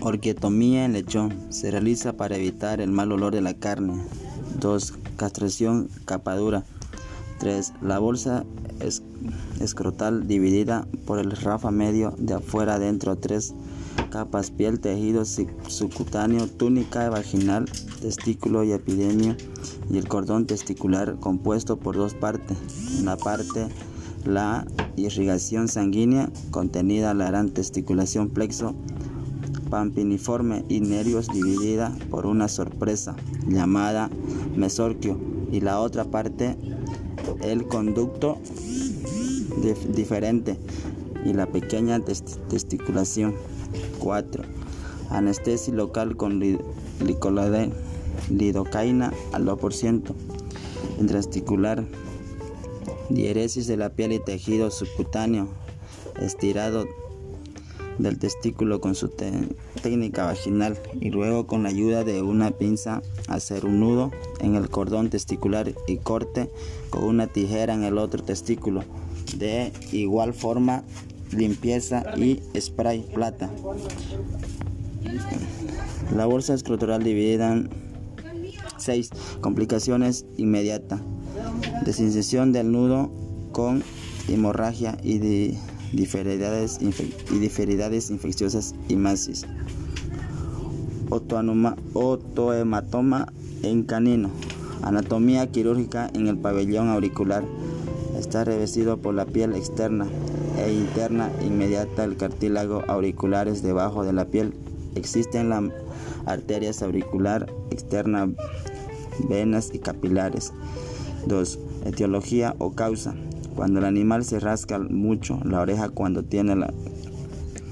Orquietomía en lechón. Se realiza para evitar el mal olor de la carne. 2. Castración capadura. 3. La bolsa escrotal dividida por el rafa medio de afuera adentro. 3. Capas, piel, tejido subcutáneo, túnica vaginal, testículo y epidemia y el cordón testicular compuesto por dos partes. Una parte la irrigación sanguínea contenida la gran testiculación plexo pampiniforme y nervios dividida por una sorpresa llamada mesorquio y la otra parte el conducto diferente y la pequeña testiculación. 4 anestesia local con lidocaína al 2% intrastesticular diéresis de la piel y tejido subcutáneo estirado del testículo con su técnica vaginal y luego con la ayuda de una pinza hacer un nudo en el cordón testicular y corte con una tijera en el otro testículo. De igual forma, limpieza y spray plata. La bolsa escrotoral dividida en 6 complicaciones inmediata. Desincisión del nudo con hemorragia y de diferidades, y diferidades infecciosas y masis. Otohematoma en canino. Anatomía quirúrgica en el pabellón auricular. Está revestido por la piel externa e interna inmediata el cartílago auriculares debajo de la piel. Existen las arterias auricular externa, venas y capilares. 2. Etiología o causa. Cuando el animal se rasca mucho la oreja cuando tiene, la,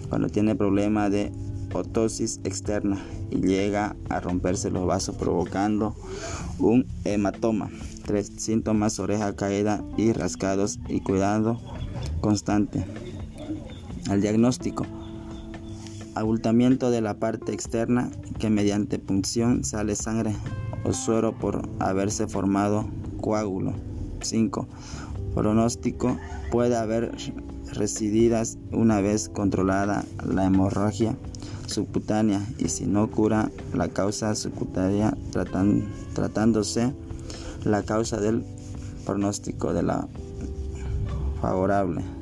cuando tiene problema de otosis externa y llega a romperse los vasos provocando un hematoma. Tres síntomas, oreja caída y rascados y cuidado constante. El diagnóstico. Abultamiento de la parte externa que mediante punción sale sangre o suero por haberse formado coágulo. 5 pronóstico puede haber resididas una vez controlada la hemorragia subcutánea y si no cura la causa subcutánea tratándose la causa del pronóstico de la favorable.